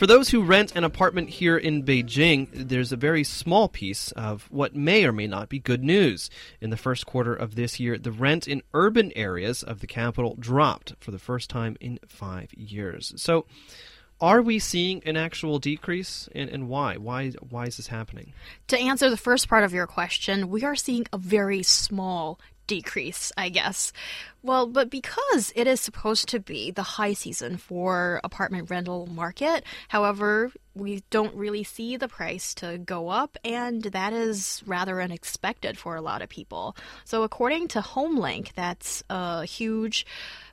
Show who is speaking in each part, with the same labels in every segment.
Speaker 1: For those who rent an apartment here in Beijing, there's a very small piece of what may or may not be good news. In the first quarter of this year, the rent in urban areas of the capital dropped for the first time in five years. So, are we seeing an actual decrease and, and why why why is this happening
Speaker 2: to answer the first part of your question we are seeing a very small decrease, I guess. Well, but because it is supposed to be the high season for apartment rental market, however, we don't really see the price to go up, and that is rather unexpected for a lot of people. So, according to HomeLink, that's a huge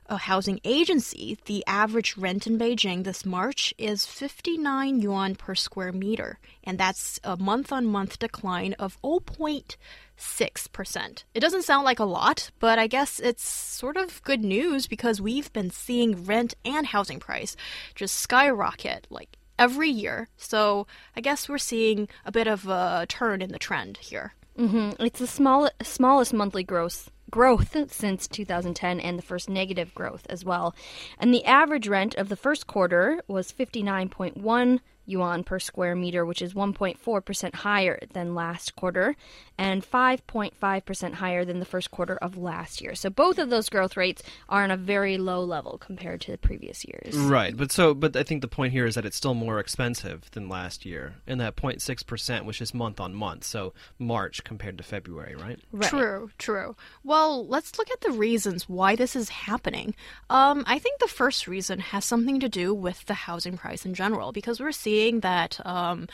Speaker 2: a housing agency, the average rent in Beijing this March is 59 yuan per square meter, and that's a month on month decline of 0.6%. It doesn't sound like a lot, but I guess it's sort of good news because we've been seeing rent and housing price just skyrocket like every year. So I guess we're seeing a bit of a turn in the trend here.
Speaker 3: Mm -hmm. It's the small, smallest monthly growth growth since 2010 and the first negative growth as well. And the average rent of the first quarter was 59.1 yuan per square meter, which is 1.4% higher than last quarter and 5.5% higher than the first quarter of last year. So both of those growth rates are on a very low level compared to the previous years.
Speaker 1: Right. But so but I think the point here is that it's still more expensive than last year. And that 0.6% which is month on month. So March compared to February, right?
Speaker 2: right? True, true. Well, let's look at the reasons why this is happening. Um, I think the first reason has something to do with the housing price in general because we're seeing that um,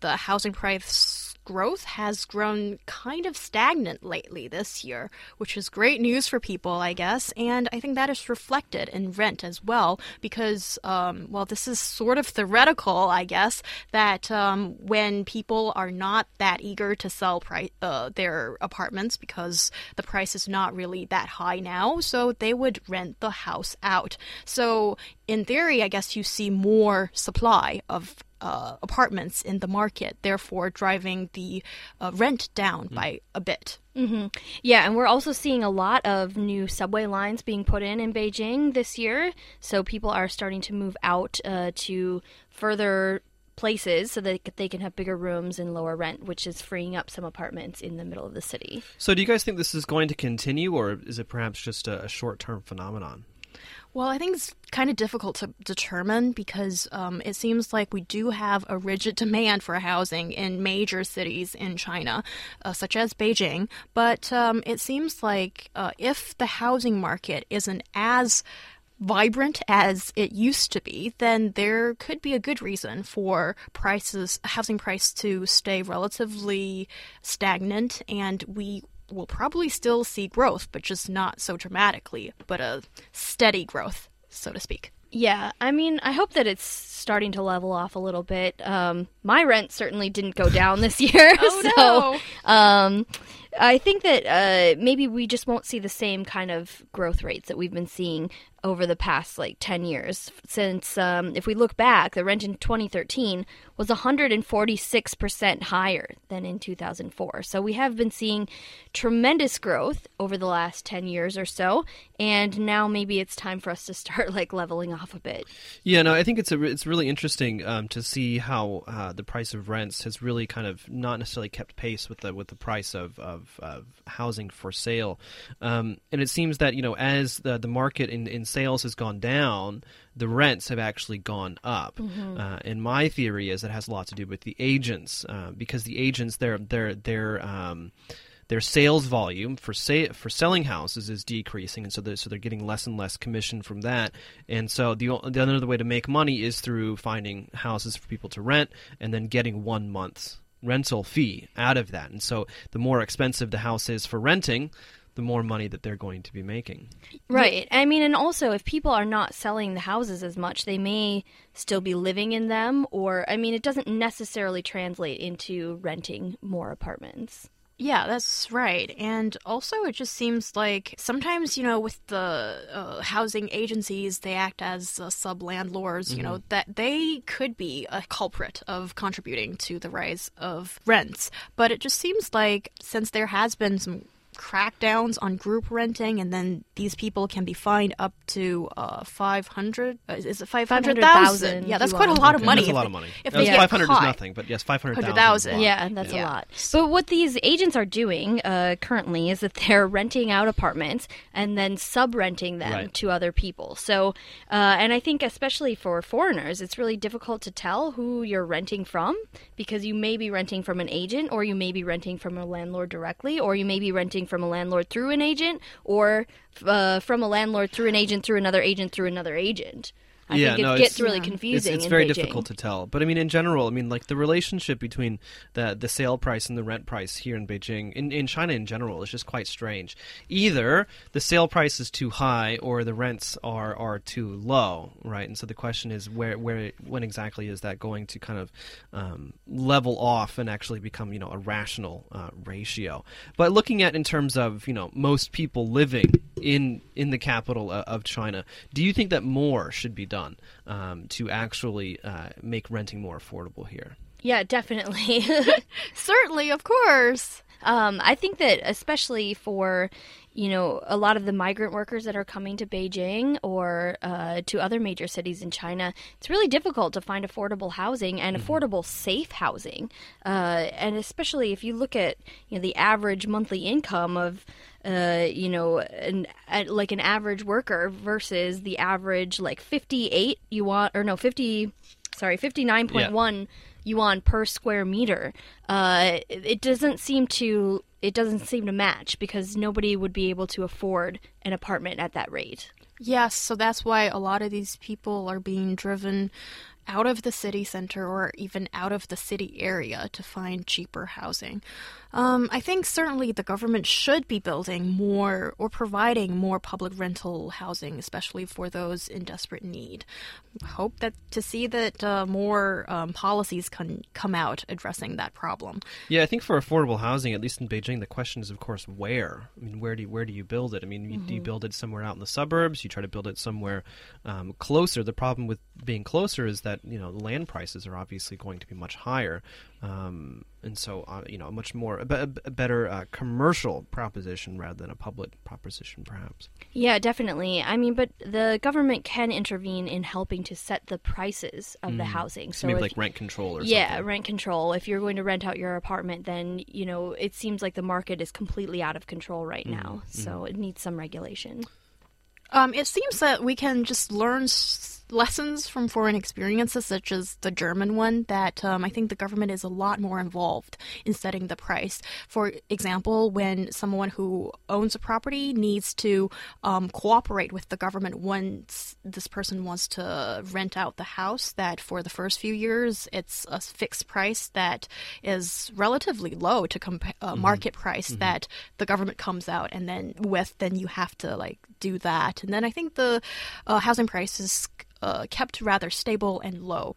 Speaker 2: the housing price growth has grown kind of stagnant lately this year, which is great news for people, I guess. And I think that is reflected in rent as well, because, um, well, this is sort of theoretical, I guess, that um, when people are not that eager to sell uh, their apartments because the price is not really that high now, so they would rent the house out. So, in theory, I guess you see more supply of uh, apartments in the market, therefore driving the uh, rent down mm. by a bit.
Speaker 3: Mm-hmm. Yeah, and we're also seeing a lot of new subway lines being put in in Beijing this year. So people are starting to move out uh, to further places so that they can have bigger rooms and lower rent, which is freeing up some apartments in the middle of the city.
Speaker 1: So, do you guys think this is going to continue, or is it perhaps just a, a short term phenomenon?
Speaker 2: Well, I think it's kind of difficult to determine because um, it seems like we do have a rigid demand for housing in major cities in China, uh, such as Beijing. But um, it seems like uh, if the housing market isn't as vibrant as it used to be, then there could be a good reason for prices, housing price to stay relatively stagnant, and we will probably still see growth, but just not so dramatically, but a steady growth, so to speak.
Speaker 3: Yeah, I mean, I hope that it's starting to level off a little bit. Um, my rent certainly didn't go down this year,
Speaker 2: oh,
Speaker 3: so
Speaker 2: no.
Speaker 3: um, I think that uh, maybe we just won't see the same kind of growth rates that we've been seeing over the past like 10 years. Since, um, if we look back, the rent in 2013 was 146% higher than in 2004. So we have been seeing tremendous growth over the last 10 years or so. And now maybe it's time for us to start like leveling off a bit.
Speaker 1: Yeah, no, I think it's a, it's really interesting um, to see how uh, the price of rents has really kind of not necessarily kept pace with the with the price of, of, of housing for sale. Um, and it seems that, you know, as the, the market in, in sales has gone down, the rents have actually gone up. Mm-hmm. Uh, and my theory is that has a lot to do with the agents, uh, because the agents, their their their um, their sales volume for say, for selling houses is decreasing, and so they're, so they're getting less and less commission from that. And so the the other way to make money is through finding houses for people to rent and then getting one month's rental fee out of that. And so the more expensive the house is for renting, the more money that they're going to be making.
Speaker 3: Right. I mean, and also if people are not selling the houses as much, they may still be living in them, or, I mean, it doesn't necessarily translate into renting more apartments.
Speaker 2: Yeah, that's right. And also, it just seems like sometimes, you know, with the uh, housing agencies, they act as uh, sub landlords, you know, mm-hmm. that they could be a culprit of contributing to the rise of rents. But it just seems like since there has been some crackdowns on group renting, and then these people can be fined up to uh, five hundred. Uh, is it five hundred thousand?
Speaker 3: 500,000
Speaker 2: Yeah, that's quite a lot of
Speaker 1: Okay,
Speaker 2: money.
Speaker 1: That's a lot of money.
Speaker 2: If they
Speaker 3: Yeah.
Speaker 2: get
Speaker 1: 500
Speaker 2: caught.
Speaker 1: is nothing, but yes, 500,000.
Speaker 2: 100,000.
Speaker 1: is a lot.
Speaker 3: Yeah, that's
Speaker 2: Yeah.
Speaker 3: a lot. But what these agents are doing uh, currently is that they're renting out apartments and then sub renting them
Speaker 1: Right.
Speaker 3: to other people. So, uh, and I think especially for foreigners, it's really difficult to tell who you're renting from because you may be renting from an agent or you may be renting from a landlord directly or you may be renting from a landlord through an agent or uh, from a landlord through an agent through another agent through another agent. I
Speaker 1: Yeah,
Speaker 3: think it
Speaker 1: no,
Speaker 3: gets
Speaker 1: it's-
Speaker 3: really
Speaker 2: Yeah.
Speaker 1: It's,
Speaker 3: confusing.
Speaker 1: it's
Speaker 3: in
Speaker 1: very
Speaker 3: Beijing.
Speaker 1: difficult to tell. But I mean, in general, I mean, like the relationship between the the sale price and the rent price here in Beijing, in, in China in general, is just quite strange. Either the sale price is too high or the rents are, are too low, right? And so the question is, where where when exactly is that going to kind of um, level off and actually become you know a rational uh, ratio? But looking at in terms of you know most people living in in the capital uh, of China, do you think that more should be done um, to actually uh, make renting more affordable here?
Speaker 3: Yeah, definitely.
Speaker 2: Certainly, of course.
Speaker 3: Um, I think that especially for you know a lot of the migrant workers that are coming to Beijing or uh, to other major cities in China, it's really difficult to find affordable housing and affordable safe housing. Uh, and especially if you look at you know the average monthly income of uh, you know, an uh, like an average worker versus the average like 58 yuan or no 50 sorry 59.1 yuan per square meter uh, it, it doesn't seem to it doesn't seem to match because nobody would be able to afford an apartment at that rate.
Speaker 2: Yes, so that's why a lot of these people are being driven out of the city center or even out of the city area to find cheaper housing. Um, I think certainly the government should be building more or providing more public rental housing, especially for those in desperate need. Hope that to see that uh, more um, policies can come out addressing that problem.
Speaker 1: Yeah, I think for affordable housing, at least in Beijing, the question is, of course, where. I mean, where do you, where do you build it? I mean, you, do you build it somewhere out in the suburbs? You try to build it somewhere um, closer. The problem with being closer is that you know land prices are obviously going to be much higher, um, and so uh, you know a much more a, a better uh, commercial proposition rather than a public proposition, perhaps.
Speaker 3: yeah definitely. I mean but the government can intervene in helping to set the prices of the housing.
Speaker 1: So, maybe
Speaker 3: if-
Speaker 1: like rent control or something.
Speaker 3: yeah
Speaker 1: something.
Speaker 3: rent control. If you're going to rent out your apartment then you know it seems like the market is completely out of control right now. So it needs some regulation
Speaker 2: Um, it seems that we can just learn s- lessons from foreign experiences, such as the German one, that um, I think the government is a lot more involved in setting the price. For example, when someone who owns a property needs to um, cooperate with the government once this person wants to rent out the house, that for the first few years it's a fixed price that is relatively low to compa- uh, market price that the government comes out and then with, then you have to like do that. And then I think the uh, housing prices uh, kept rather stable and low.